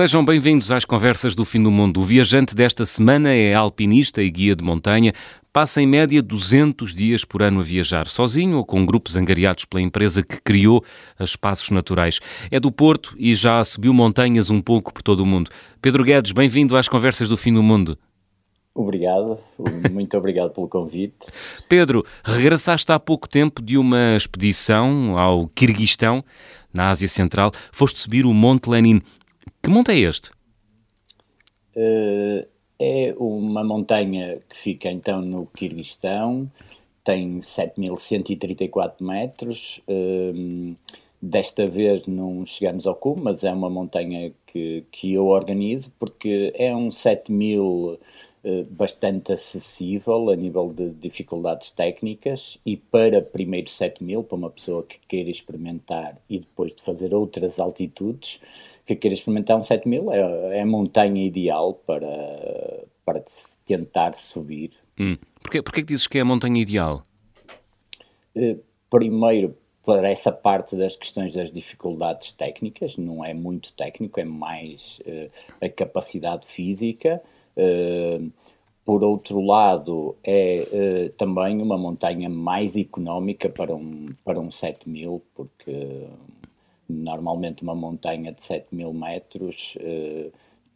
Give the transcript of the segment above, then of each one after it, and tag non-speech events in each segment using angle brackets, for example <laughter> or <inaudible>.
Sejam bem-vindos às Conversas do Fim do Mundo. O viajante desta semana é alpinista e guia de montanha. Passa em média 200 dias por ano a viajar, sozinho ou com grupos angariados pela empresa que criou as Espaços Naturais. É do Porto e já subiu montanhas um pouco por todo o mundo. Pedro Guedes, bem-vindo às Conversas do Fim do Mundo. Obrigado, muito obrigado pelo convite. <laughs> Pedro, regressaste há pouco tempo de uma expedição ao Quirguistão, na Ásia Central. Foste subir o Monte Lenin. Que monte é este? Uh, é uma montanha que fica então no Quirguistão, tem 7.134 metros. Uh, desta vez não chegamos ao cume, mas é uma montanha que, que eu organizo porque é um 7.000 eh, bastante acessível a nível de dificuldades técnicas e para primeiro 7000, para uma pessoa que queira experimentar e depois de fazer outras altitudes, que queira experimentar um 7000 é, é a montanha ideal para, para tentar subir. Hum. Porquê, porquê que dizes que é a montanha ideal? Uh, primeiro, para essa parte das questões das dificuldades técnicas, não é muito técnico, é mais uh, a capacidade física. Uh, por outro lado, é uh, também uma montanha mais económica para um, para um 7000, porque normalmente uma montanha de 7000 metros uh,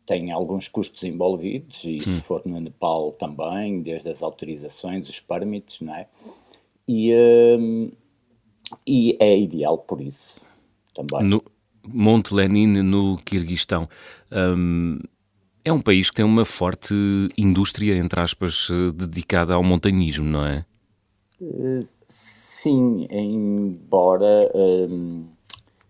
tem alguns custos envolvidos, e hum. se for no Nepal também, desde as autorizações, os permits, não é? E, e é ideal por isso também. No Monte Lenin, no Quirguistão. Um é um país que tem uma forte indústria, entre aspas, eh, dedicada ao montanhismo, não é? Eh, sim, embora um,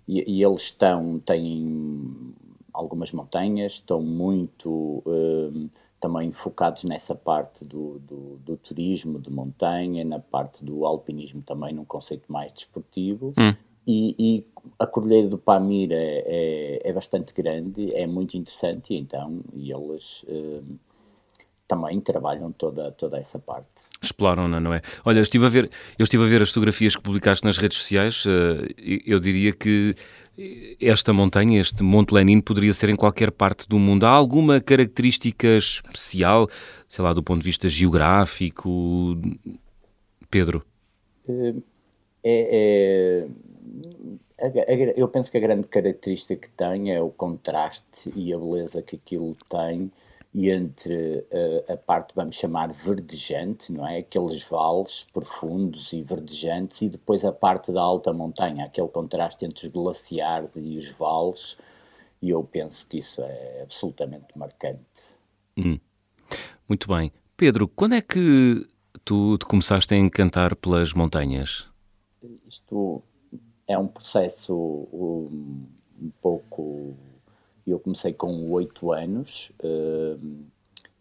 e, e, eles estão, têm algumas montanhas, estão muito um, também focados nessa parte do, do, do, turismo de montanha, na parte do alpinismo também, num conceito mais desportivo. Hum. E, e, a Cordilheira do Pamir é, é, é, bastante grande, é muito interessante, e então e eles eh, também trabalham toda, toda essa parte. Exploram-na, não é? Olha, eu estive, a ver, eu estive a ver as fotografias que publicaste nas redes sociais, uh, eu diria que esta montanha, este Monte Lenin, poderia ser em qualquer parte do mundo. Há alguma característica especial, sei lá, do ponto de vista geográfico, Pedro? Uh, é, é eu penso que a grande característica que tem é o contraste e a beleza que aquilo tem e entre uh, a parte, vamos chamar, verdejante, não é? Aqueles vales profundos e verdejantes, e depois a parte da alta montanha, aquele contraste entre os glaciares e os vales, e eu penso que isso é absolutamente marcante. Hum. Muito bem. Pedro, quando é que tu te começaste a encantar pelas montanhas? Isto é um processo um, um pouco. Eu comecei com oito anos. Uh,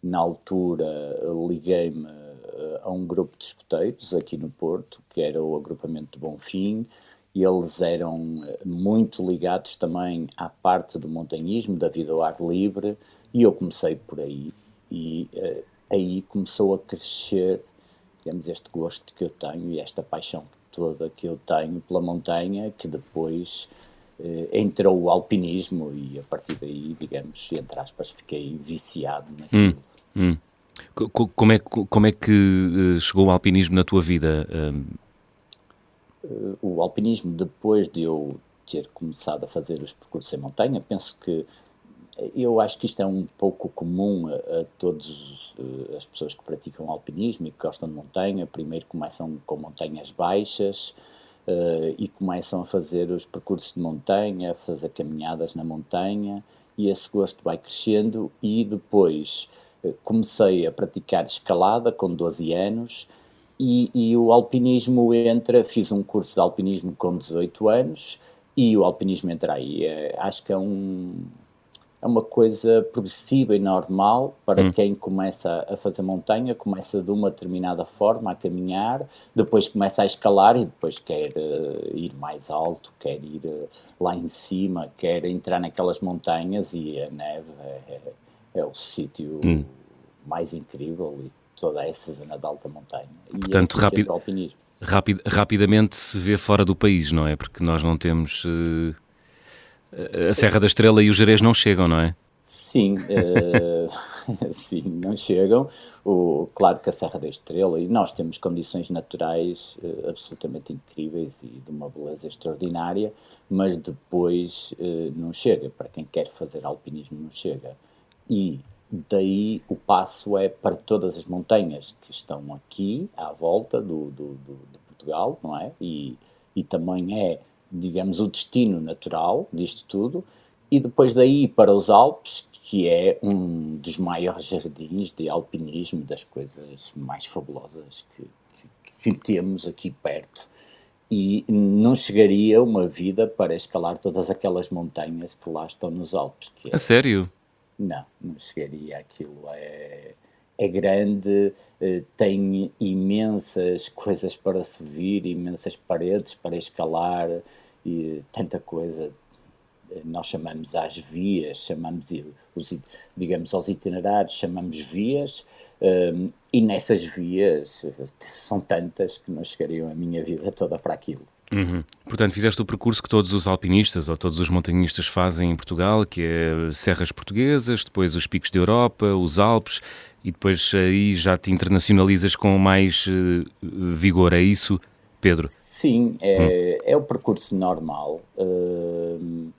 na altura, liguei-me eh, a um grupo de escoteiros aqui no Porto, que era o agrupamento de Bonfim, eles eram eh, muito ligados também à parte do montanhismo, da vida ao ar livre, e eu comecei por aí. E uh, aí começou a crescer, digamos, este gosto que eu tenho e esta paixão toda que eu tenho pela montanha, que depois eh, entrou o alpinismo e a partir daí, digamos, entre aspas, fiquei viciado naquilo. Hum, hum. Como é, como é que eh, chegou o alpinismo na tua vida? Uh, o alpinismo, depois de eu ter começado a fazer os percursos em montanha, penso que eu acho que isto é um pouco comum a, a todas as pessoas que praticam alpinismo e que gostam de montanha. Primeiro começam com montanhas baixas uh, e começam a fazer os percursos de montanha, a fazer caminhadas na montanha e esse gosto vai crescendo e depois uh, comecei a praticar escalada com 12 anos e, e o alpinismo entra, fiz um curso de alpinismo com 18 anos e o alpinismo entra aí. acho que é um é uma coisa progressiva e normal para hum. quem começa a fazer montanha, começa de uma determinada forma a caminhar, depois começa a escalar e depois quer uh, ir mais alto, quer ir uh, lá em cima, quer entrar naquelas montanhas e a neve é, é, é o sítio hum. mais incrível e toda essa zona de alta montanha. E Portanto, rápido, rapid, rapidamente se vê fora do país, não é? Porque nós não temos... Uh a Serra da Estrela e o Jerez não chegam, não é? Sim, uh, <laughs> sim, não chegam. O, claro que a Serra da Estrela, e nós temos condições naturais uh, absolutamente incríveis e de uma beleza extraordinária, mas depois uh, não chega. Para quem quer fazer alpinismo, não chega. E daí o passo é para todas as montanhas que estão aqui à volta do, do, do de Portugal, não é? E, e também é, digamos, o destino natural disto tudo. E depois daí para os Alpes, que é um dos maiores jardins de alpinismo, das coisas mais fabulosas que, que, que temos aqui perto. E não chegaria uma vida para escalar todas aquelas montanhas que lá estão nos Alpes. É... A sério? Não, não chegaria. Aquilo é, é grande, eh, tem imensas coisas para subir, imensas paredes para escalar e tanta coisa nós chamamos às vias, chamamos, os, digamos, aos itinerários, chamamos vias, um, e nessas vias são tantas que não chegariam a minha vida toda para aquilo. Uhum. Portanto, fizeste o percurso que todos os alpinistas ou todos os montanhistas fazem em Portugal, que é serras portuguesas, depois os picos da Europa, os Alpes, e depois aí já te internacionalizas com mais uh, vigor. É isso, Pedro? Sim, é, hum. é o percurso normal. Uh,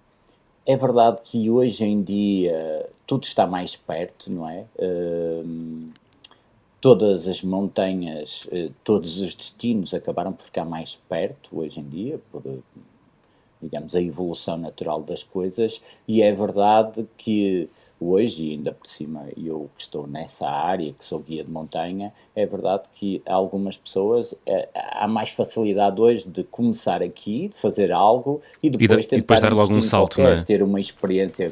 é verdade que hoje em dia tudo está mais perto, não é? Uh, todas as montanhas, uh, todos os destinos acabaram por ficar mais perto hoje em dia, por, digamos, a evolução natural das coisas, e é verdade que hoje, e ainda por cima eu que estou nessa área, que sou guia de montanha, é verdade que algumas pessoas, é, há mais facilidade hoje de começar aqui, de fazer algo e depois, e de, tentar e depois dar logo um salto, qualquer, é? ter uma experiência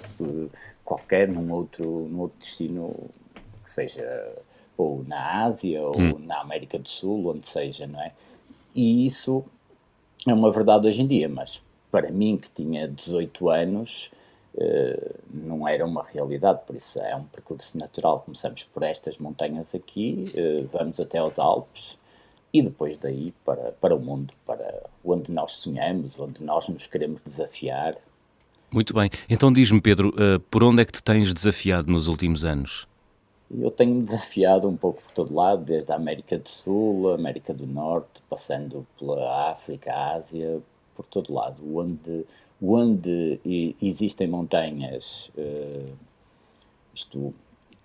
qualquer num outro, num outro destino que seja ou na Ásia ou hum. na América do Sul, onde seja, não é? E isso é uma verdade hoje em dia, mas para mim que tinha 18 anos, não era uma realidade, por isso é um percurso natural. Começamos por estas montanhas aqui, uh, vamos até aos Alpes e depois daí para, para o mundo, para onde nós sonhamos, onde nós nos queremos desafiar. Muito bem. Então diz-me, Pedro, uh, por onde é que te tens desafiado nos últimos anos? Eu tenho-me desafiado um pouco por todo lado, desde a América do Sul, a América do Norte, passando pela África, a Ásia, por todo lado, onde onde existem montanhas, uh, isto,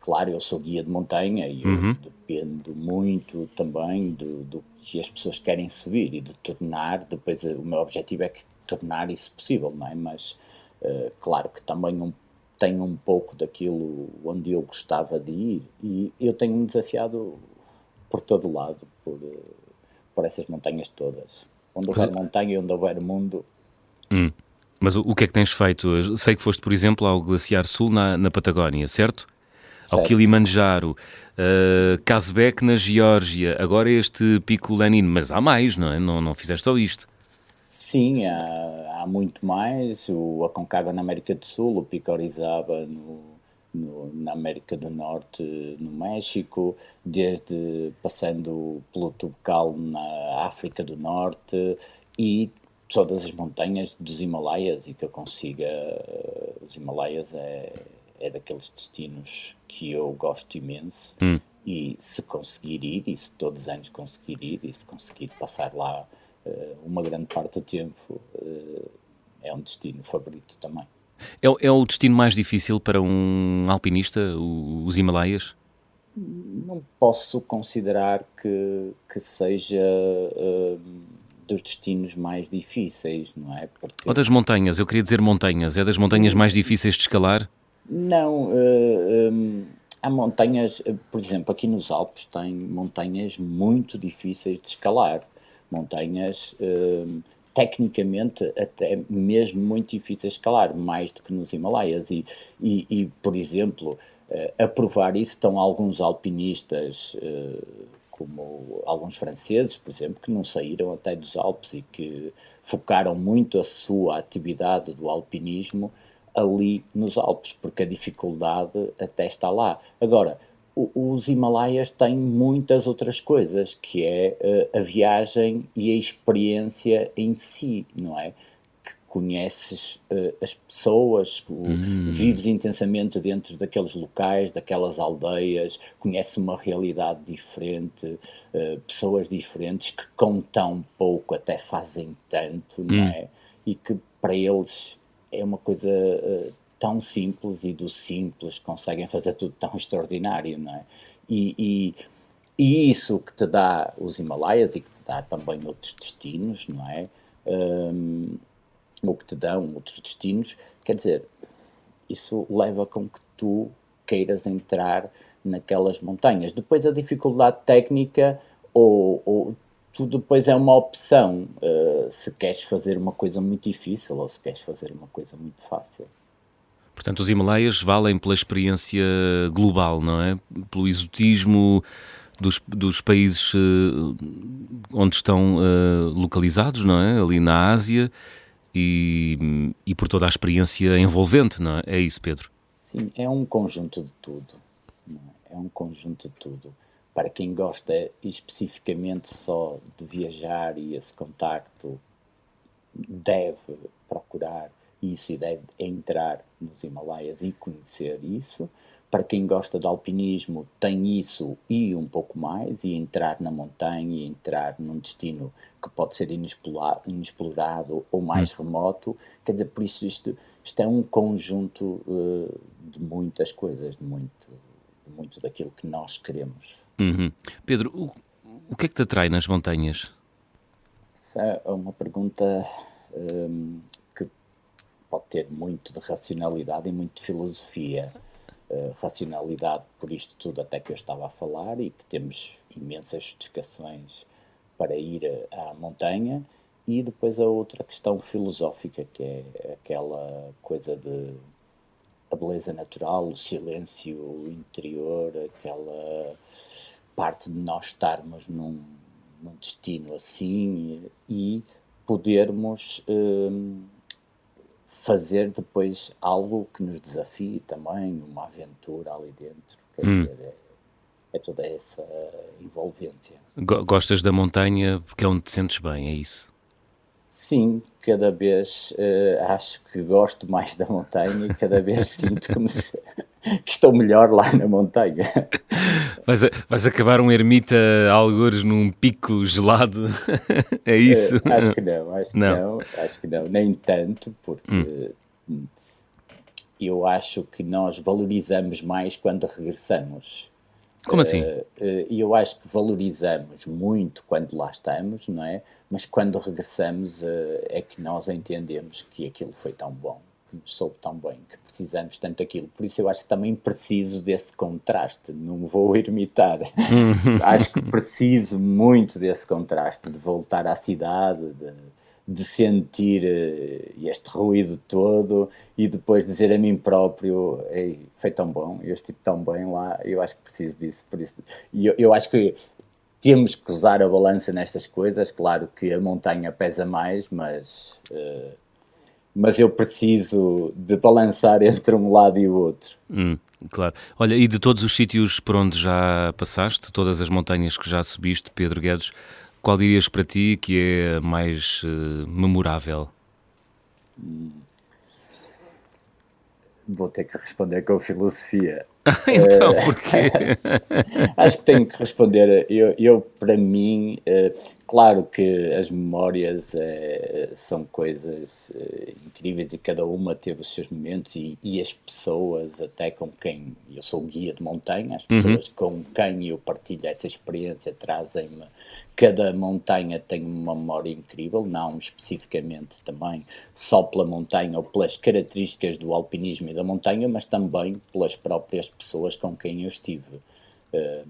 claro, eu sou guia de montanha e uhum. dependo muito também do, do, que as pessoas querem subir e de tornar, depois o meu objetivo é que tornar isso possível, não é? Mas, uh, claro que também um, tenho um pouco daquilo onde eu gostava de ir e eu tenho-me desafiado por todo lado, por, por essas montanhas todas. Onde houver montanha e onde houver mundo, hum. Mas o, o, que é que tens feito? Sei que foste, por exemplo, ao Glaciar Sul na, na Patagónia, certo? certo? Ao Kilimanjaro, uh, Kazbek na Geórgia, agora este Pico Lenin, mas há mais, não é? Não, não fizeste só isto. Sim, há, há muito mais. O Aconcagua na América do Sul, o Pico Orizaba no, no, na América do Norte, no México, desde passando pelo Tubucal na África do Norte e todas as montanhas dos Himalaias e que eu consiga. Uh, os Himalaias é, é daqueles destinos que eu gosto imenso. Hum. E se conseguir ir, e se todos os anos conseguir ir, e se conseguir passar lá uh, uma grande parte do tempo, uh, é um destino favorito também. É, é, o destino mais difícil para um alpinista, o, os Himalaias? Não posso considerar que, que seja dos destinos mais difíceis, não é? Porque... Ou das montanhas, eu queria dizer montanhas, é das montanhas mais difíceis de escalar? Não, uh, eh, um, há montanhas, eh, por exemplo, aqui nos Alpes tem montanhas muito difíceis de escalar, montanhas uh, tecnicamente até mesmo muito difíceis de escalar, mais do que nos Himalaias, e, e, e por exemplo, uh, a provar isso estão alguns alpinistas como alguns franceses, por exemplo, que não saíram até dos Alpes e que focaram muito a sua atividade do alpinismo ali nos Alpes, porque a dificuldade até está lá. Agora, os Himalaias têm muitas outras coisas, que é uh, a viagem e a experiência em si, não é? Que conheces uh, as pessoas, hum. vives intensamente dentro daqueles locais, daquelas aldeias, conheces uma realidade diferente, uh, pessoas diferentes que com tão pouco até fazem tanto, hum. não é? E que para eles é uma coisa uh, tão simples e do simples conseguem fazer tudo tão extraordinário, não é? E, e, e isso que te dá os Himalaias e que te dá também outros destinos, não é? Um, ou que te dão outros destinos, quer dizer, isso leva com que tu queiras entrar naquelas montanhas. Depois a dificuldade técnica ou, ou tu depois é uma opção uh, se queres fazer uma coisa muito difícil ou se queres fazer uma coisa muito fácil. Portanto, os Himalaias valem pela experiência global, não é? Pelo exotismo dos, dos países uh, onde estão uh, localizados, não é? Ali na Ásia e, e por toda a experiência envolvente, não é? É isso, Pedro? Sim, é um conjunto de tudo. É? é um conjunto de tudo. Para quem gosta especificamente só de viajar e esse contacto, deve procurar isso e deve entrar nos Himalaias e conhecer isso. Para quem gosta de alpinismo, tem isso e um pouco mais, e entrar na montanha, e entrar num destino que pode ser inexplorado, ou mais hum. remoto. Quer dizer, por isso isto, isto é um conjunto uh, de muitas coisas, de muito, de muito daquilo que nós queremos. Uhum. Pedro, o, o que é que te atrai nas montanhas? Essa é uma pergunta um, que pode ter muito de racionalidade e muito de filosofia. Uh, racionalidade por isto tudo até que eu estava a falar e que temos imensas justificações para ir à montanha. E depois a outra questão filosófica que é aquela coisa de a beleza natural, o silêncio interior, aquela parte de nós estarmos num, num destino assim e podermos um, fazer depois algo que nos desafie também, uma aventura ali dentro. Quer hum. dizer, é, é, toda essa envolvência. Gostas da montanha porque é onde te sentes bem, é isso? Sim, cada vez uh, acho que gosto mais da montanha e cada vez <laughs> sinto como se, <laughs> que estou melhor lá na montanha. Vais, a, vais acabar um ermita algures num pico gelado? <laughs> é isso? Uh, acho que não, acho que não. não. acho que não, nem tanto, porque hum. eu acho que nós valorizamos mais quando regressamos. Como assim? E uh, eu acho que valorizamos muito quando lá estamos, não é? Mas quando regressamos é que nós entendemos que aquilo foi tão bom, que nos soube tão bem, que precisamos tanto daquilo. Por isso eu acho que também preciso desse contraste, não vou ermitar. <laughs> acho que preciso muito desse contraste, de voltar à cidade, de, de sentir uh, este ruído todo e depois dizer a mim próprio, Ei, foi tão bom, eu estive tão bem lá, eu acho que preciso disso, por isso. E eu, eu acho que temos que usar a balança nestas coisas. Claro que a montanha pesa mais, mas, uh, mas eu preciso de balançar entre um lado e o outro. Hum, claro. Olha, e de todos os sítios por onde já passaste, todas as montanhas que já subiste, Pedro Guedes, qual dirias para ti que é mais uh, memorável? Hum. Vou ter que responder com filosofia. <laughs> então, <laughs> acho que tenho que responder. Eu, eu para mim, uh, claro que as memórias uh, são coisas incríveis e cada uma teve os seus momentos e, e, as pessoas, até com quem eu sou guia de montanha, as pessoas uhum. com quem eu partilho essa experiência trazem-me. Cada montanha tem uma memória incrível, não especificamente também só pela montanha ou pelas características do alpinismo e da montanha, mas também pelas próprias pessoas com quem eu estive. Uh,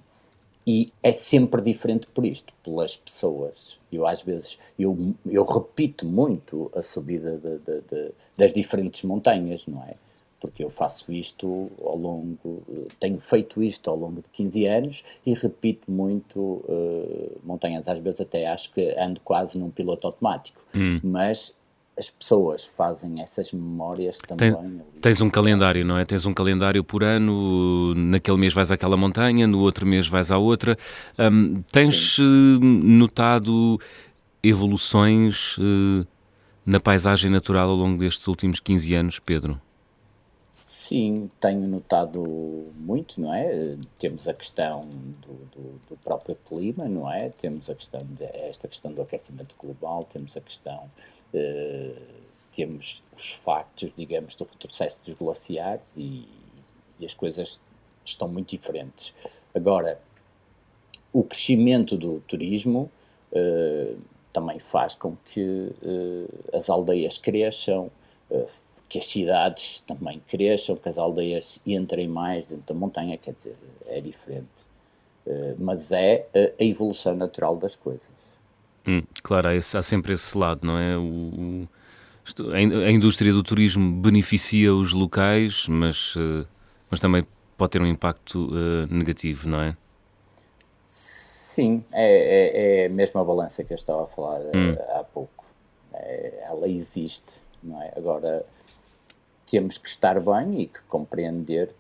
e é sempre diferente por isto, pelas pessoas. Eu às vezes, eu, eu repito muito a subida de, de, de, das diferentes montanhas, não é? Porque eu faço isto ao longo, tenho feito isto ao longo de 15 anos e repito muito uh, montanhas. Às vezes até acho que ando quase num piloto automático, hum. mas as pessoas fazem essas memórias também. Tem, tens um calendário, não é? Tens um calendário por ano, naquele mês vais àquela montanha, no outro mês vais à outra. Um, tens Sim. Eh, notado evoluções uh, na paisagem natural ao longo destes últimos 15 anos, Pedro? Sim, tenho notado muito, não é? Temos a questão do, do, do, próprio clima, não é? Temos a questão de, esta questão do aquecimento global, temos a questão, temos os factos, digamos, do retrocesso dos glaciares e, e as coisas estão muito diferentes. Agora, o crescimento do turismo eh, também faz com que eh, as aldeias cresçam, eh, que as cidades também cresçam, que as aldeias entrem mais dentro da montanha, quer dizer, é diferente. Uh, mas é a evolução natural das coisas. Hum, claro, há, esse, há, sempre esse lado, não é? O, o, a indústria do turismo beneficia os locais, mas, uh, mas também pode ter um impacto uh, negativo, não é? Sim, é, é, é, a mesma balança que eu estava a falar hum. há pouco. É, ela existe, não é? Agora, temos que estar bem e que compreender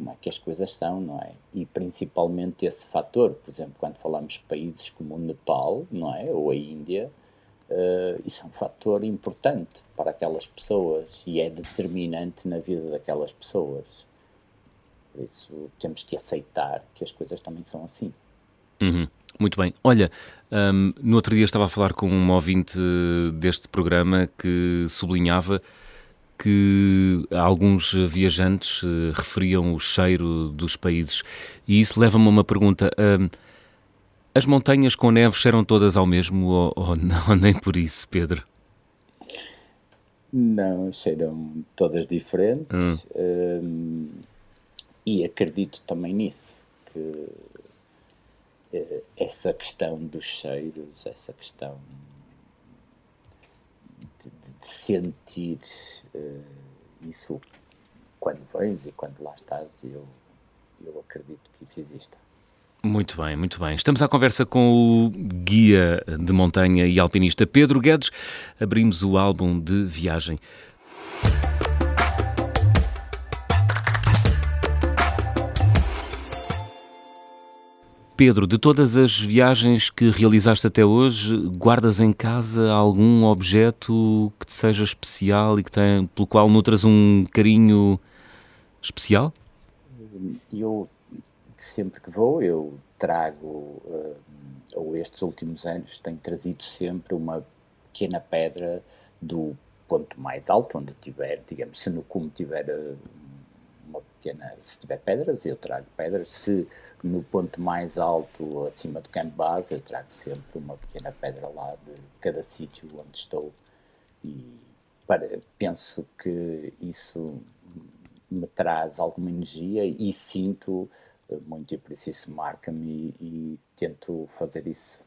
como é que as coisas são, não é? E principalmente esse fator, por exemplo, quando falamos de países como o Nepal, não é? Ou a Índia, uh, isso é um fator importante para aquelas pessoas e é determinante na vida daquelas pessoas. Por isso temos que aceitar que as coisas também são assim. Uhum. Muito bem. Olha, um, no outro dia estava a falar com um ouvinte deste programa que sublinhava que alguns viajantes uh, referiam o cheiro dos países. E isso leva-me a uma pergunta. Uh, as montanhas com neve cheiram todas ao mesmo ou, ou não, <laughs> nem por isso, Pedro? Não, cheiram todas diferentes. Hum. Um, e acredito também nisso, que uh, essa questão dos cheiros, essa questão sentir uh, isso quando vens e quando lá estás, eu, eu acredito que isso exista. Muito bem, muito bem. Estamos à conversa com o guia de montanha e alpinista Pedro Guedes. Abrimos o álbum de viagem. Pedro, de todas as viagens que realizaste até hoje, guardas em casa algum objeto que te seja especial e que tem, pelo qual nutras um carinho especial? Eu, sempre que vou, eu trago, uh, ou estes últimos anos, tenho trazido sempre uma pequena pedra do ponto mais alto, onde tiver, digamos, se no cume tiver uh, uma pequena, se tiver pedras, eu trago pedras, se no ponto mais alto, acima do campo base, eu trago sempre uma pequena pedra lá de cada sítio onde estou e para, penso que isso me traz alguma energia e sinto muito e por isso isso marca-me e, e tento fazer isso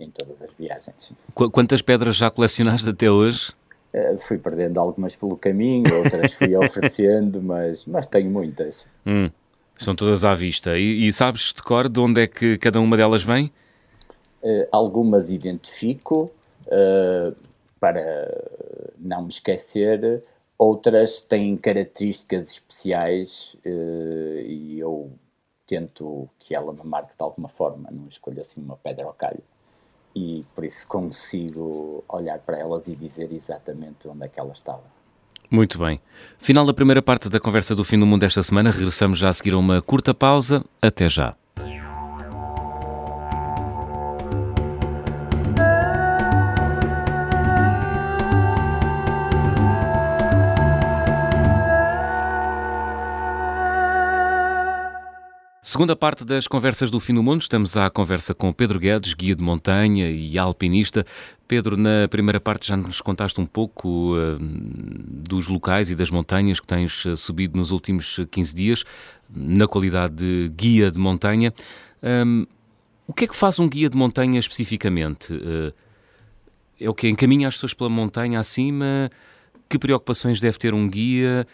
em todas as viagens. Quantas pedras já colecionaste até hoje? Uh, fui perdendo algumas pelo caminho, outras fui <laughs> oferecendo, mas, mas tenho muitas. Hum. Estão todas à vista. E, e, sabes de cor de onde é que cada uma delas vem? Uh, algumas identifico uh, para não me esquecer, outras têm características especiais uh, e eu tento que ela me marque de alguma forma, não escolho assim uma pedra ao calho. E por isso consigo olhar para elas e dizer exatamente onde é que ela estava. Muito bem. Final da primeira parte da conversa do fim do mundo desta semana. Regressamos já a seguir a uma curta pausa. Até já. Segunda parte das conversas do fim do mundo, estamos à conversa com Pedro Guedes, guia de montanha e alpinista. Pedro, na primeira parte já nos contaste um pouco uh, dos locais e das montanhas que tens uh, subido nos últimos 15 dias, na qualidade de guia de montanha. Um, o que é que faz um guia de montanha especificamente? Uh, é o que encaminha as pessoas pela montanha acima? Que preocupações deve ter um guia?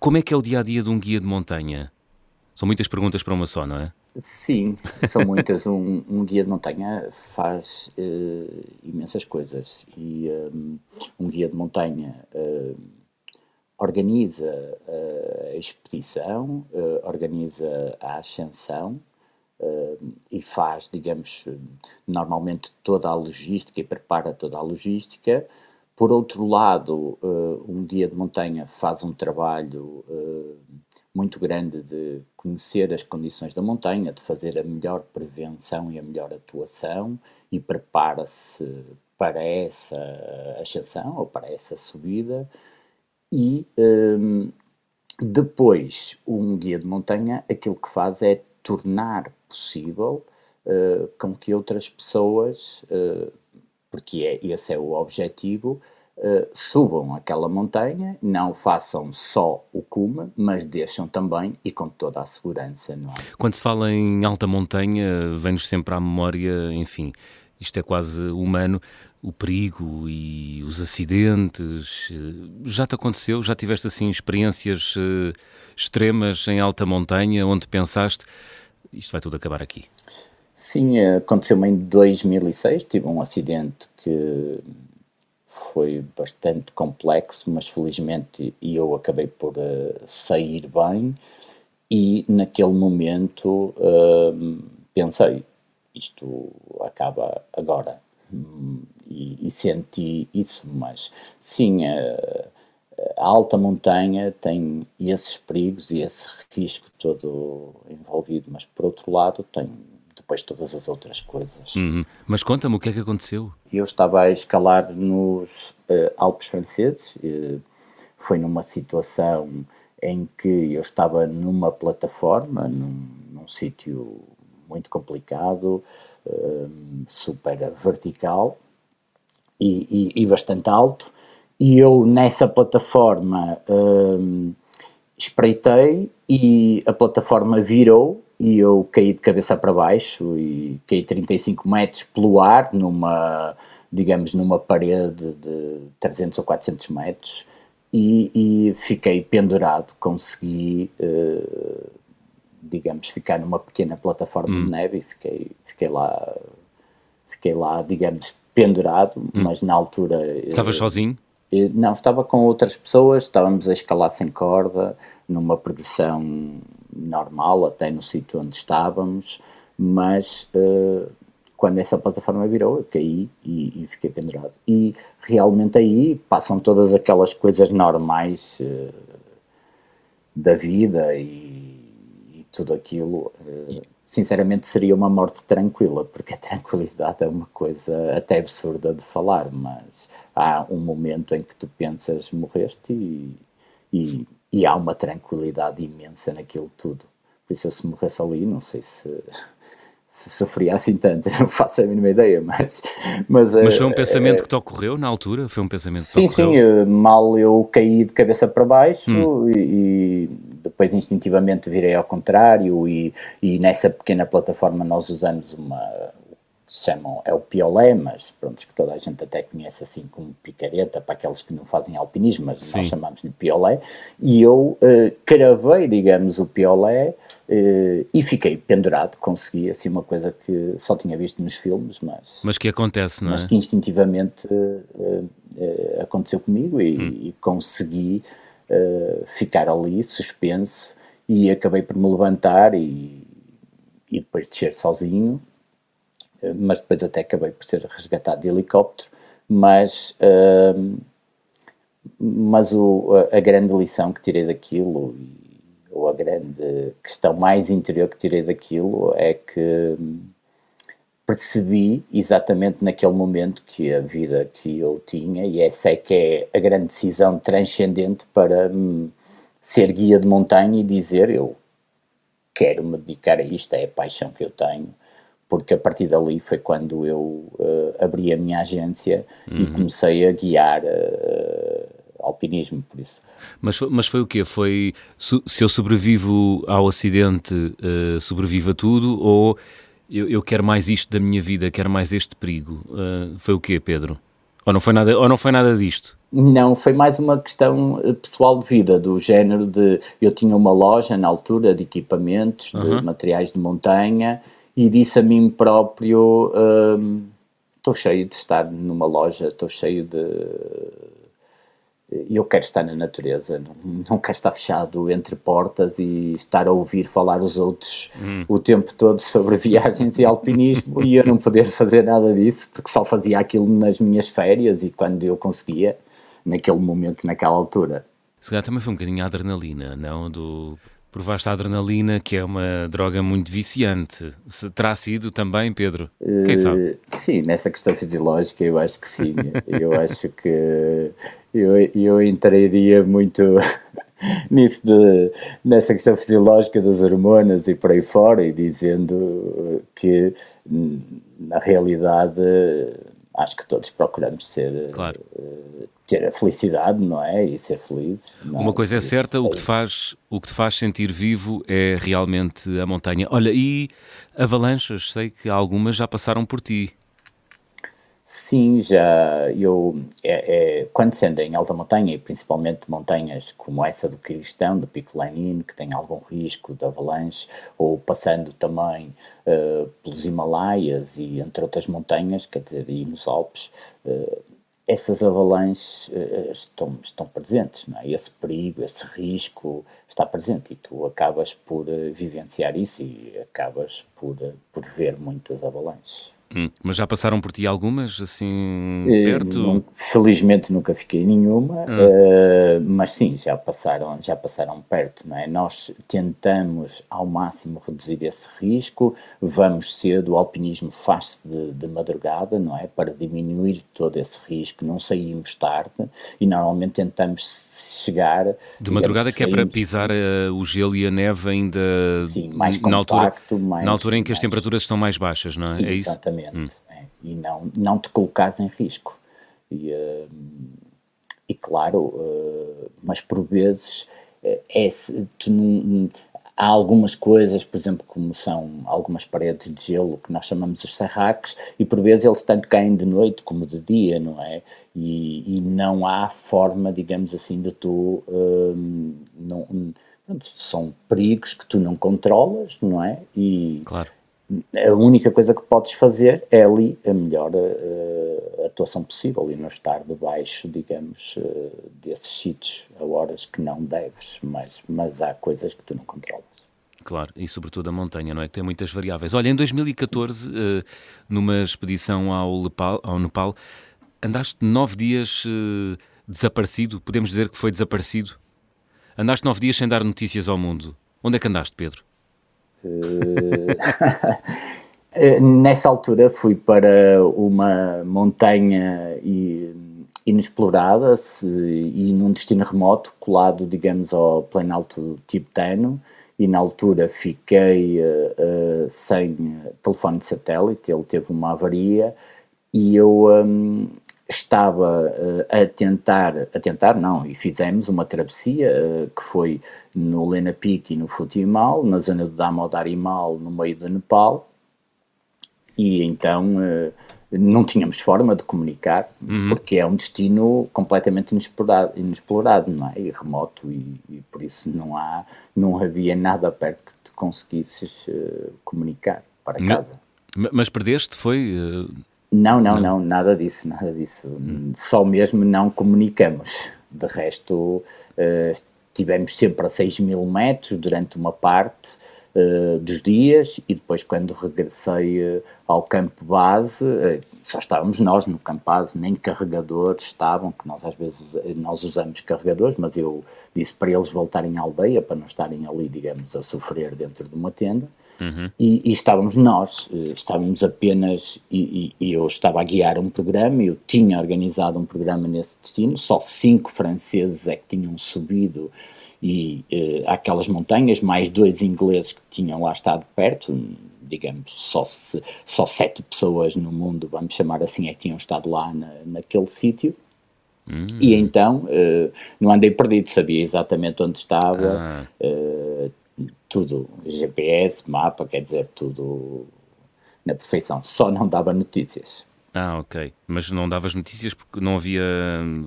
Como é que é o dia a dia de um guia de montanha? São muitas perguntas para uma só, não é? Sim, são muitas. um, um, guia de montanha faz uh, imensas coisas e um, um, guia de montanha uh, organiza uh, a expedição, organiza a ascensão e faz, digamos, normalmente toda a logística e prepara toda a logística por outro lado, uh, um guia de montanha faz um trabalho uh, muito grande de conhecer as condições da montanha, de fazer a melhor prevenção e a melhor atuação e prepara-se para essa ascensão ou para essa subida. E um, depois, um guia de montanha aquilo que faz é tornar possível uh, com que outras pessoas porque é, esse é o objetivo, uh, subam aquela montanha, não façam só o cume, mas deixam também e com toda a segurança. Não é? Quando se fala em alta montanha, vem-nos sempre à memória, enfim, isto é quase humano, o perigo e os acidentes. Já te aconteceu? Já tiveste assim experiências uh, extremas em alta montanha onde pensaste isto vai tudo acabar aqui? Sim, aconteceu-me em 2006, tive um acidente que foi bastante complexo, mas felizmente eu acabei por uh, sair bem. E naquele momento uh, pensei, isto acaba agora. E, e, senti isso, mas sim, uh, a alta montanha tem esses perigos e esse risco todo envolvido, mas por outro lado tem depois todas as outras coisas. Uhum. Mas conta-me o que é que aconteceu. Eu estava a escalar nos uh, Alpes franceses, uh, foi numa situação em que eu estava numa plataforma, num, num sítio muito complicado, uh, super vertical e, e, e, bastante alto, e eu nessa plataforma espreitei e a plataforma virou e eu caí de cabeça para baixo e caí 35 metros pelo ar numa, digamos, numa parede de 300 ou 400 metros e, e fiquei pendurado, consegui, uh, digamos, ficar numa pequena plataforma hum. de neve e fiquei, fiquei lá, fiquei lá, digamos, pendurado, hum. mas na altura... Estavas uh, sozinho? Não, estava com outras pessoas, estávamos a escalar sem corda, numa progressão normal, até no sítio onde estávamos, mas uh, quando essa plataforma virou, eu caí e, e, fiquei pendurado. E realmente aí passam todas aquelas coisas normais uh, da vida e, e tudo aquilo. Uh, sinceramente, seria uma morte tranquila, porque a tranquilidade é uma coisa até absurda de falar, mas há um momento em que tu pensas morreste e, e, e há uma tranquilidade imensa naquilo tudo. Por isso, eu se morresse ali, não sei se, se sofria assim tanto, <laughs> não faço a mínima ideia, mas... Mas, mas foi um é, pensamento é, que te ocorreu na altura? Foi um pensamento sim, que te ocorreu? Sim, sim, mal eu caí de cabeça para baixo hum. e, depois instintivamente virei ao contrário e, e nessa pequena plataforma nós usamos uma, chamam, é o piolé, mas pronto, que toda a gente até conhece assim como picareta, para aqueles que não fazem alpinismo, mas Sim. nós chamamos-lhe piolé, e eu uh, cravei, digamos, o piolé uh, e fiquei pendurado, consegui, assim, uma coisa que só tinha visto nos filmes, mas... Mas que acontece, não é? Mas que instintivamente uh, aconteceu comigo e, hum. e consegui ficar ali, suspenso, e acabei por me levantar e, e depois descer sozinho, mas depois até acabei por ser resgatado de helicóptero, mas, uh, mas o, a, grande lição que tirei daquilo, ou a grande questão mais interior que tirei daquilo, é que percebi exatamente naquele momento que a vida que eu tinha, e essa é que é a grande decisão transcendente para hum, ser guia de montanha e dizer eu quero me dedicar a isto, é a paixão que eu tenho, porque a partir dali foi quando eu uh, abri a minha agência uhum. e comecei a guiar uh, alpinismo, por isso. Mas, mas foi o quê? Foi se eu sobrevivo ao acidente, uh, sobrevivo a tudo, ou eu, eu, quero mais isto da minha vida, quero mais este perigo? Uh, foi o quê, Pedro? Ou não foi nada, ou não foi nada disto? Não, foi mais uma questão pessoal de vida, do género de eu tinha uma loja na altura de equipamentos, uhum. de materiais de montanha e disse a mim próprio: estou um, cheio de estar numa loja, estou cheio de. eu quero estar na natureza, não, não quero estar fechado entre portas e estar a ouvir falar os outros hum. o tempo todo sobre <laughs> viagens e alpinismo e eu não poder fazer nada disso, porque só fazia aquilo nas minhas férias e quando eu conseguia, naquele momento, naquela altura. Se calhar também foi um bocadinho a adrenalina, não? Do Provaste a adrenalina, que é uma droga muito viciante. Se terá sido também, Pedro? Quem uh, sabe? Sim, nessa questão fisiológica eu acho que sim. <laughs> eu acho que eu, eu entraria muito <laughs> nisso de, nessa questão fisiológica das hormonas e por aí fora e dizendo que na realidade acho que todos procuramos ser claro. uh, ter a felicidade, não é? E ser felizes. Não, Uma coisa é certa, o que, te faz, o que te faz sentir vivo é realmente a montanha. Olha, e avalanches, sei que algumas já passaram por ti. Sim, já eu é, é, quando se anda em alta montanha e principalmente montanhas como essa do Quiristão, do Pico Lenin, que tem algum risco de avalanche, ou passando também uh, pelos Himalaias e entre outras montanhas, quer dizer, e nos Alpes, uh, essas avalanches uh, estão, estão presentes, não é? esse perigo, esse risco está presente e tu acabas por vivenciar isso e acabas por, por ver muitas avalanches. Hum, mas já passaram por ti algumas, assim, eh, perto? Não, felizmente nunca fiquei nenhuma, uh, mas sim, já passaram, já passaram perto, não é? Nós tentamos ao máximo reduzir esse risco, vamos cedo, o alpinismo faz-se de, de, madrugada, não é? Para diminuir todo esse risco, não saímos tarde e normalmente tentamos chegar... De madrugada que é para pisar uh, o gelo e a neve ainda... Sim, mais compacto, na altura, mais... Na altura em que mais... as temperaturas estão mais baixas, não é? Exatamente. É isso? Hum. É, e não, não te colocares em risco. E, uh, e claro, uh, mas por vezes é, é tu não, há algumas coisas, por exemplo, como são algumas paredes de gelo que nós chamamos os serraques, e por vezes eles tanto caem de noite como de dia, não é? E, e não há forma, digamos assim, de tu. Um, não, são perigos que tu não controlas, não é? E, claro a única coisa que podes fazer é ali a melhor uh, atuação possível e não estar debaixo, digamos, uh, desses sítios a horas que não deves, mas, mas há coisas que tu não controlas. Claro, e sobretudo a montanha, não é? Que tem muitas variáveis. Olha, em 2014, uh, eh, numa expedição ao ao Nepal, andaste nove dias desaparecido, podemos dizer que foi desaparecido? Andaste nove dias sem dar notícias ao mundo. Onde é que andaste, Pedro? <laughs> Eh, nessa altura fui para uma montanha inexplorada e num destino remoto, colado, digamos, ao Planalto Tibetano, e na altura fiquei uh, sem telefone de satélite, ele teve uma avaria e eu um, estava uh, a tentar, a tentar não, e fizemos uma travessia uh, que foi no Lena Peak e no Futimal, na zona do Damodarimal, no meio do Nepal, e então uh, não tínhamos forma de comunicar, uhum. porque é um destino completamente inexplorado, inexplorado não é? E remoto, e, e, por isso não, há, não havia nada perto que te conseguisses comunicar para casa. Mas, mas perdeste, foi não, não, não, nada disso, nada disso. Hum. Só mesmo não comunicamos. De resto, uh, estivemos sempre a 6 mil metros durante uma parte uh, dos dias e depois, quando regressei uh, ao campo base, só estávamos nós no campo base, nem carregadores estavam, que nós às vezes nós usamos carregadores, mas eu disse para eles voltarem à aldeia para não estarem ali, digamos, a sofrer dentro de uma tenda. Uhum. E, e, estávamos nós, eh, estávamos apenas, e, e, eu estava a guiar um programa, eu tinha organizado um programa nesse destino, só cinco franceses é que tinham subido e aquelas montanhas, mais dois ingleses que tinham lá estado perto, digamos, só, se, só sete pessoas no mundo, vamos chamar assim, é que tinham estado lá na, naquele sítio. Hum. E então, uh, não andei perdido, sabia exatamente onde estava, ah. uh, tudo, GPS, mapa, quer dizer, tudo na perfeição, só não dava notícias. Ah, ok. Mas não davas notícias porque não havia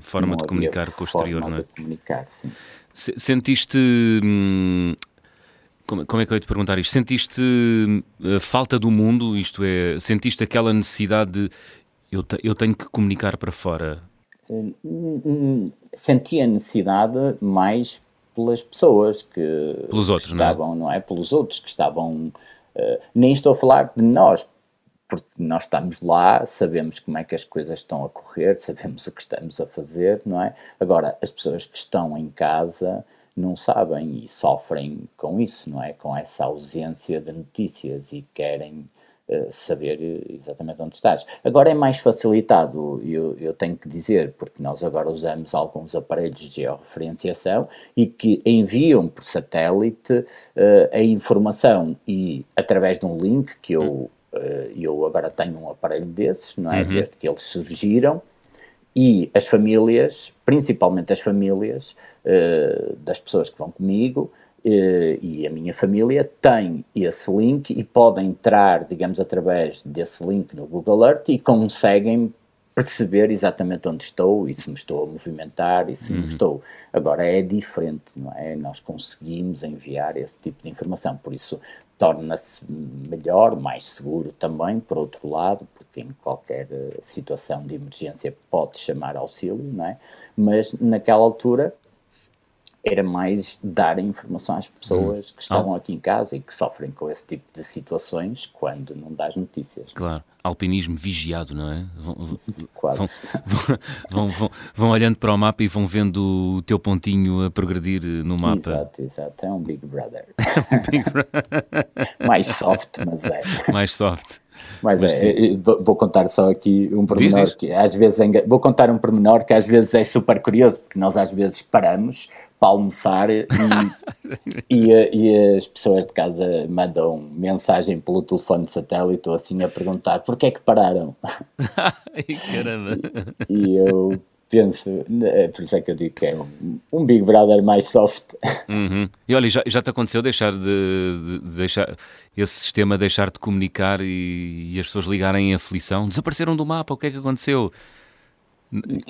forma não de comunicar com o exterior, não é? De comunicar, sim. Sentiste. Hum, como, como, é que eu ia te perguntar isto? Sentiste a falta do mundo, isto é, sentiste aquela necessidade de eu, te, eu tenho que comunicar para fora? Senti a necessidade mais pelas pessoas que, pelos outros, que estavam, não é? não é? Pelos outros que estavam. Uh, nem estou a falar de nós, porque nós estamos lá, sabemos como é que as coisas estão a correr, sabemos o que estamos a fazer, não é? Agora, as pessoas que estão em casa não sabem e sofrem com isso, não é? Com essa ausência de notícias e querem saber exatamente onde estás. Agora é mais facilitado, eu, eu tenho que dizer, porque nós agora usamos alguns aparelhos de georreferenciação e que enviam por satélite uh, a informação e através de um link que eu eh, eu agora tenho um aparelho desses, não é? Uhum. Desde que eles surgiram, e as famílias, principalmente as famílias uh, das pessoas que vão comigo uh, e a minha família, têm esse link e podem entrar, digamos, através desse link no Google Earth e conseguem perceber exatamente onde estou e se me estou a movimentar e se uhum. me estou. Agora é diferente, não é? Nós conseguimos enviar esse tipo de informação, por isso torna-se melhor, mais seguro também, por outro lado, porque em qualquer eh, situação de emergência pode chamar auxílio, não é? Mas naquela altura era mais dar informação às pessoas hum. que estavam ah. aqui em casa e que sofrem com esse tipo de situações quando não dás notícias. Claro, alpinismo vigiado, não é? Vão, Quase. Vão, vão, vão, olhando para o mapa e vão vendo o teu pontinho a progredir no mapa. Exato, exato. É um Big Brother. <laughs> Big <laughs> mais soft, mas é. Mais soft. Mas, mas é, vou contar só aqui um pormenor diz, diz. que às vezes é, vou contar um pormenor que às vezes é super curioso, porque nós às vezes paramos para almoçar e, <laughs> e, e, as pessoas de casa mandam mensagem pelo telefone de satélite ou assim a perguntar porquê é que pararam. <laughs> Caramba! E eu penso, é por isso é que eu digo que é um, um Big Brother mais soft. Uhum. E olha, já, já te aconteceu deixar de, de, de, deixar esse sistema deixar de comunicar e, e as pessoas ligarem em aflição? Desapareceram do mapa, o que é que aconteceu?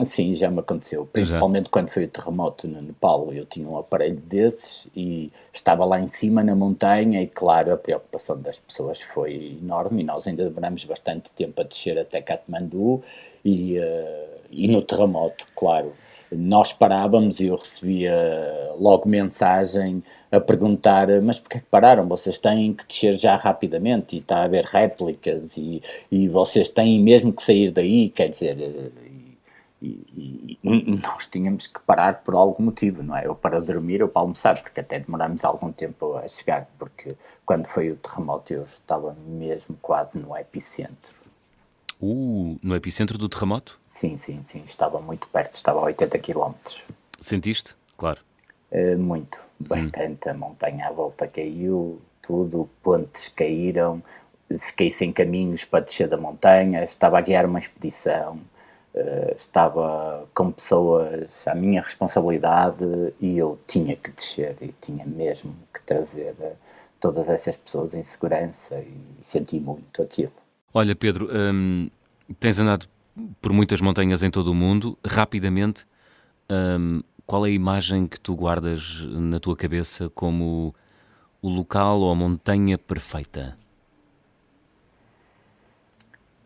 Sim, já me aconteceu, principalmente quando foi o terremoto no Nepal. Eu tinha um aparelho desses e estava lá em cima na montanha e, claro, a preocupação das pessoas foi enorme e nós ainda demoramos bastante tempo a descer até Katmandu e, uh, e no terremoto, claro. Nós parávamos e eu recebia logo mensagem a perguntar: mas porquê que pararam? Vocês têm que descer já rapidamente e está a haver réplicas e, e vocês têm mesmo que sair daí. Quer dizer, e, e, nós tínhamos que parar por algum motivo, não é? Ou para dormir ou para almoçar, porque até demorámos algum tempo a chegar, porque quando foi o terremoto eu estava mesmo quase no epicentro. Uh, no epicentro do terremoto? Sim, sim, sim, estava muito perto, estava a 80 km. Sentiste? Claro. Uh, muito, bastante. Hum. A montanha à volta caiu, tudo, pontes caíram, fiquei sem caminhos para descer da montanha, estava a guiar uma expedição Uh, estava com pessoas à minha responsabilidade e eu tinha que descer e tinha mesmo que trazer uh, todas essas pessoas em segurança e senti muito aquilo. Olha, Pedro, hum, tens andado por muitas montanhas em todo o mundo. Rapidamente, hum, qual é a imagem que tu guardas na tua cabeça como o local ou a montanha perfeita?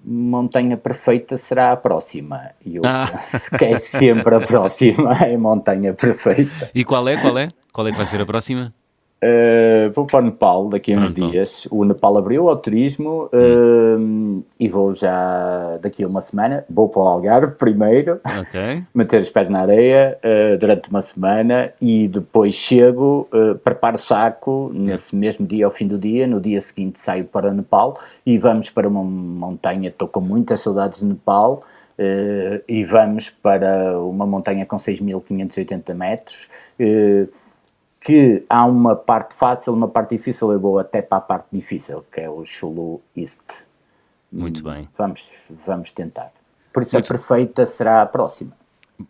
Montanha perfeita será a próxima. E eu ah. <laughs> que é sempre a próxima, é montanha perfeita. E qual é? Qual é? Qual é que vai ser a próxima? Uh, vou para o Nepal daqui a uns dias. O Nepal abriu ao turismo hum. uh, e vou já daqui a uma semana. Vou para o Algarve primeiro, okay. <laughs> meter os pés na areia uh, durante uma semana e depois chego, preparo o saco nesse mesmo dia, ao fim do dia. No dia seguinte saio para o Nepal e vamos para uma montanha. Estou com muitas saudades de Nepal. e vamos para uma montanha com 6.580 metros que há uma parte fácil, uma parte difícil, eu vou até para a parte difícil, que é o Chulu East. Muito bem. Vamos, vamos tentar. Por isso Muito... a perfeita será a próxima.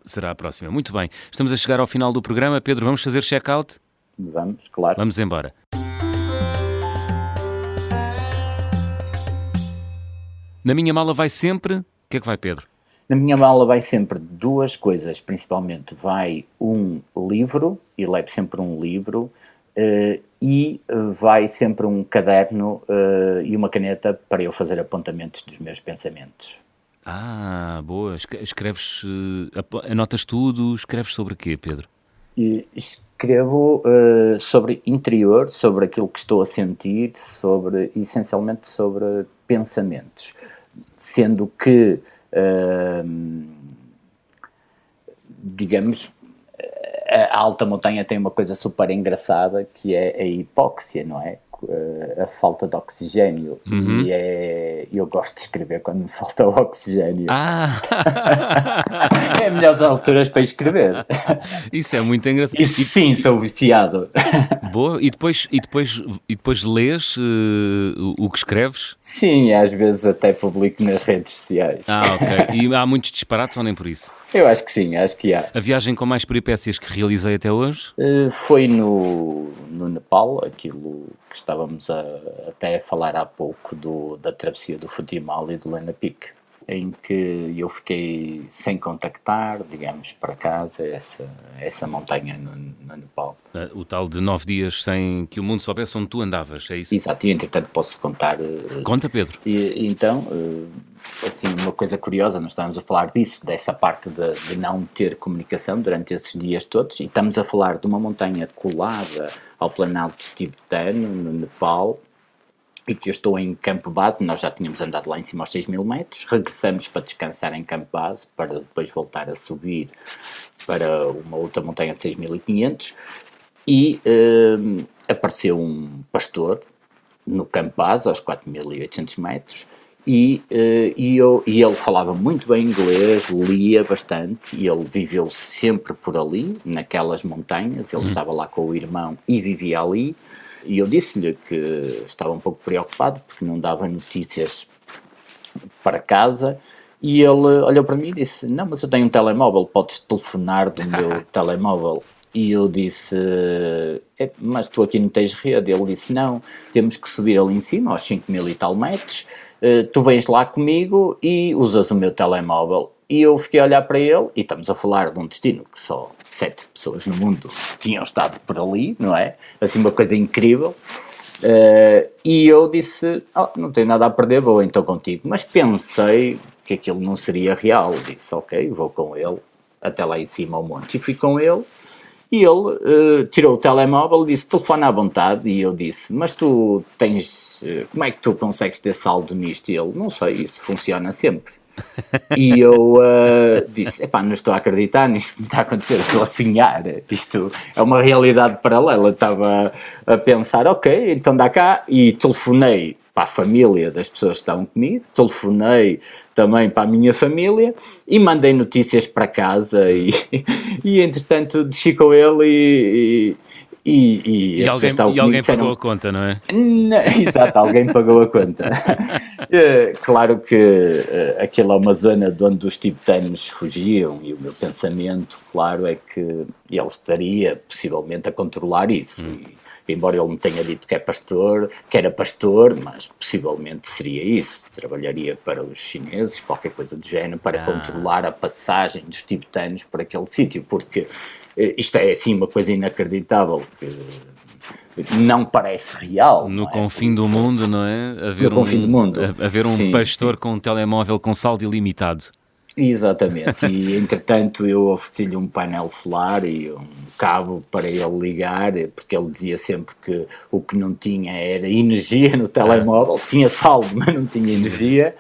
Será a próxima. Muito bem. Estamos a chegar ao final do programa. Pedro, vamos fazer check-out? Vamos, claro. Vamos embora. Na minha mala vai sempre. O que é que vai, Pedro? Na minha mala vai sempre duas coisas, principalmente vai um livro, e levo sempre um livro, uh, e vai sempre um caderno uh, e uma caneta para eu fazer apontamentos dos meus pensamentos. Ah, boa. Escreves, anotas tudo, escreves sobre quê, Pedro? Escrevo uh, sobre interior, sobre aquilo que estou a sentir, sobre essencialmente sobre pensamentos, sendo que digamos a alta montanha tem uma coisa super engraçada que é a hipóxia, não é? Eh, a falta de oxigênio uhum. e é, eu gosto de escrever quando me <laughs> falta o oxigênio. Ah. <laughs> é melhores alturas para escrever. Isso é muito engraçado. Isso sim, sou viciado. <laughs> Boa, e depois, e depois, e depois lês uh, o, o que escreves? Sim, às vezes até publico nas redes sociais. Ah, ok. E há muitos disparates ou nem por isso? Eu acho que sim, acho que há. A viagem com mais peripécias que realizei até hoje? Uh, foi no, no Nepal, aquilo que estávamos a, até a falar há pouco do, da travessia do Futimal e do Lena Peak em que eu fiquei sem contactar, digamos, para casa, essa, essa montanha no, no Nepal. O tal de nove dias sem que o mundo soubesse onde tu andavas, é isso? Exato, e entretanto posso contar. Eh, Conta, Pedro. E, então, eh, assim, uma coisa curiosa, nós estávamos a falar disso, dessa parte de, de não ter comunicação durante esses dias todos, e estamos a falar de uma montanha colada ao Planalto Tibetano, no Nepal, e que eu estou em campo base, nós já tínhamos andado lá em cima aos 6 mil metros, regressamos para descansar em campo base, para depois voltar a subir para uma outra montanha de 6.500 e uh, apareceu um pastor no campo base aos 4.800 metros e, uh, e, eu, e ele falava muito bem inglês, lia bastante e ele viveu sempre por ali, naquelas montanhas, ele uhum. estava lá com o irmão e vivia ali e eu disse-lhe que estava um pouco preocupado porque não dava notícias para casa. E ele olhou para mim e disse: Não, mas eu tenho um telemóvel, podes telefonar do meu <laughs> telemóvel. E eu disse: é, Mas tu aqui não tens rede? Ele disse: Não, temos que subir ali em cima, aos 5 mil e tal metros. Uh, tu vens lá comigo e usas o meu telemóvel. E eu fiquei a olhar para ele, e estamos a falar de um destino que só sete pessoas no mundo tinham estado por ali, não é? Assim, uma coisa incrível. Uh, e eu disse: oh, Não tenho nada a perder, vou então contigo. Mas pensei que aquilo não seria real. Disse: Ok, vou com ele até lá em cima ao monte. E fui com ele. E ele uh, tirou o telemóvel disse: Telefona à vontade. E eu disse: Mas tu tens. Uh, como é que tu consegues ter saldo nisto? E ele: Não sei, isso funciona sempre. E eu uh, disse: epá, não estou a acreditar nisto que me está a acontecer, estou a sonhar. Isto é uma realidade paralela. Estava a pensar: ok, então dá cá. E telefonei para a família das pessoas que estavam comigo, telefonei também para a minha família e mandei notícias para casa. E, <laughs> e entretanto, desci com ele e, e, e, e alguém, e alguém pagou a conta, não é? Não, <laughs> exato, alguém pagou a conta. <laughs> Eh, claro que uh, aquilo é uma zona de onde os tibetanos fugiam e o meu pensamento, claro, é que ele estaria possivelmente a controlar isso. Hum. E, embora ele me tenha dito que é pastor, que era pastor, mas possivelmente seria isso. Trabalharia para os chineses, qualquer coisa do género, para ah. controlar a passagem dos tibetanos para aquele sítio, porque eh, isto é assim uma coisa inacreditável que não parece real. No é? confim do mundo, não é? Haver no um, confim do mundo. Haver um sim, pastor sim. com um telemóvel com saldo ilimitado. Exatamente, e entretanto eu ofereci-lhe um painel solar e um cabo para ele ligar, porque ele dizia sempre que o que não tinha era energia no telemóvel, ah. tinha saldo, mas não tinha energia,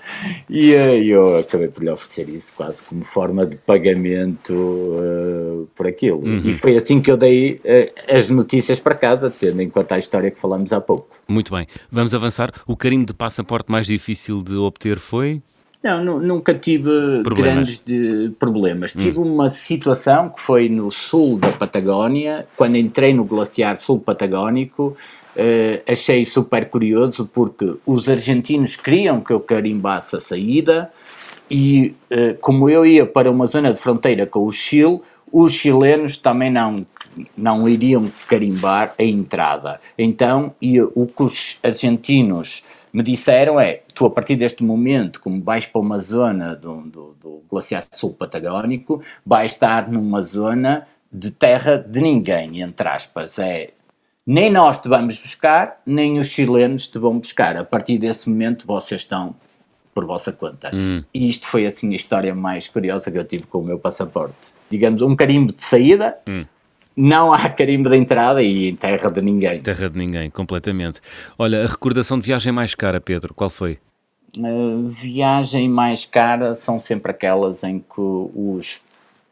e uh, eu acabei por lhe oferecer isso quase como forma de pagamento uh, por aquilo. Uhum. E foi assim que eu dei uh, as notícias para casa, tendo em conta a história que falamos há pouco. Muito bem, vamos avançar. O carimbo de passaporte mais difícil de obter foi? Não, nunca tive problemas. grandes de, problemas. Hum. Tive uma situação que foi no sul da Patagónia, quando entrei no glaciar sul patagónico, uh, achei super curioso porque os argentinos queriam que eu carimbasse a saída e uh, como eu ia para uma zona de fronteira com o Chile, os chilenos também não não iriam carimbar a entrada. Então, e, o que os argentinos me disseram é, tu a partir deste momento, como vais para uma zona do, do, do glaciar sul patagónico, vais estar numa zona de terra de ninguém, entre aspas, é nem nós te vamos buscar, nem os chilenos te vão buscar. A partir desse momento vocês estão por vossa conta. Hum. E isto foi assim a história mais curiosa que eu tive com o meu passaporte. Digamos, um carimbo de saída, hum. Não há carimbo de entrada e em terra de ninguém. Terra de ninguém, completamente. Olha, a recordação de viagem mais cara, Pedro, qual foi? A viagem mais cara são sempre aquelas em que os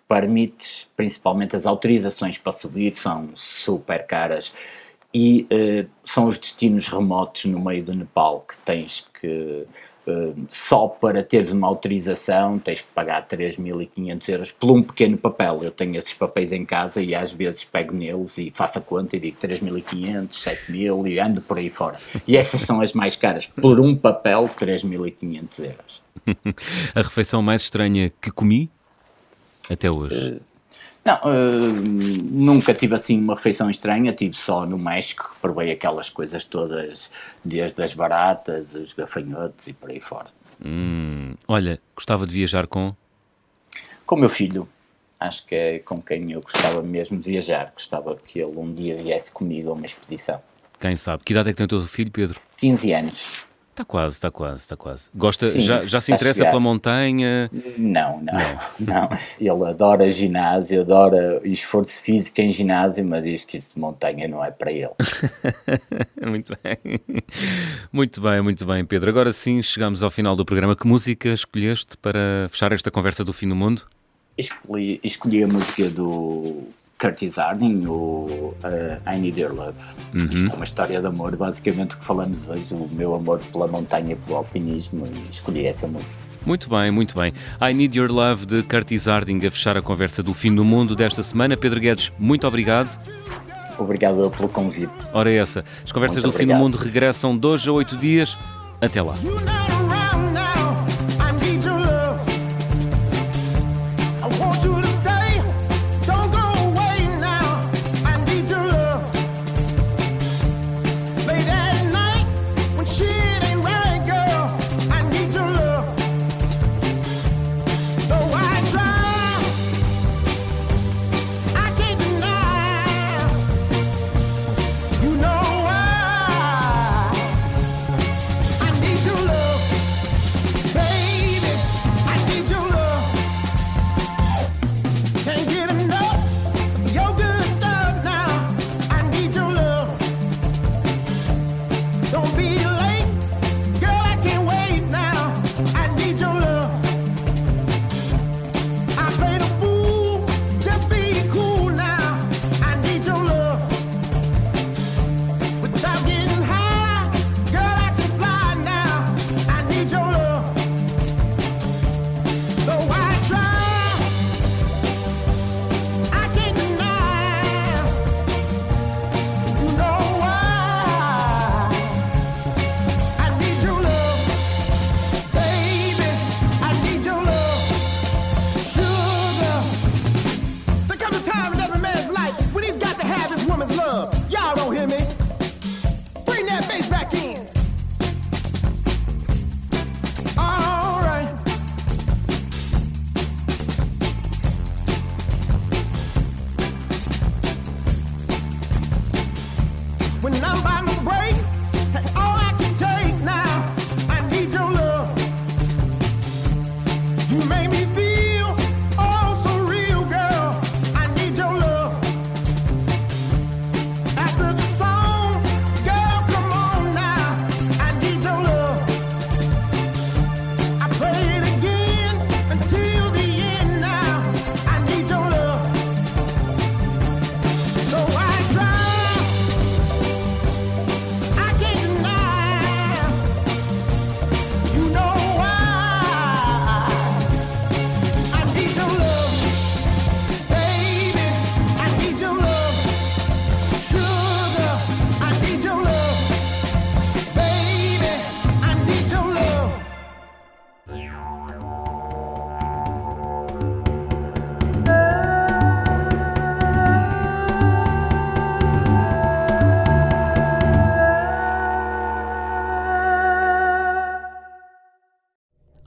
permites, principalmente as autorizações para subir, são super caras e uh, são os destinos remotos no meio do Nepal que tens que só para teres uma autorização tens que pagar 3.500 euros por um pequeno papel. Eu tenho esses papéis em casa e às vezes pego neles e faço a conta e digo 3.500, 7.000 e ando por aí fora. E essas são as mais caras. Por um papel, 3.500 euros. <laughs> a refeição mais estranha que comi até hoje? Uh, não, uh, nunca tive assim uma refeição estranha, tive só no México, provei aquelas coisas todas, desde as baratas, os gafanhotos e por aí fora. Hum, olha, gostava de viajar com? Com o meu filho. Acho que é com quem eu gostava mesmo de viajar. Gostava que ele um dia viesse comigo a uma expedição. Quem sabe? Que idade é que tem o teu filho, Pedro? 15 anos. Está quase, está quase, está quase. Gosta, Sim, já, já se interessa pela montanha? Não, não, não, <laughs> não. Ele adora ginásio, adora esforço físico em ginásio, mas diz que isso de montanha não é para ele. <laughs> muito bem. Muito bem, muito bem, Pedro. Agora sim, chegamos ao final do programa. Que música escolheste para fechar esta conversa do fim do mundo? Escolhi, escolhi a música do Curtis Harding, o uh, I Need Your Love. Uhum. Isto é uma história de amor, basicamente o que falamos hoje, o meu amor pela montanha, pelo alpinismo, e escolhi essa música. Muito bem, muito bem. I Need Your Love de Curtis Harding a fechar a conversa do fim do mundo desta semana. Pedro Guedes, muito obrigado. Obrigado pelo convite. Ora, é essa. As conversas muito do obrigado. fim do mundo regressam hoje a oito dias. Até lá.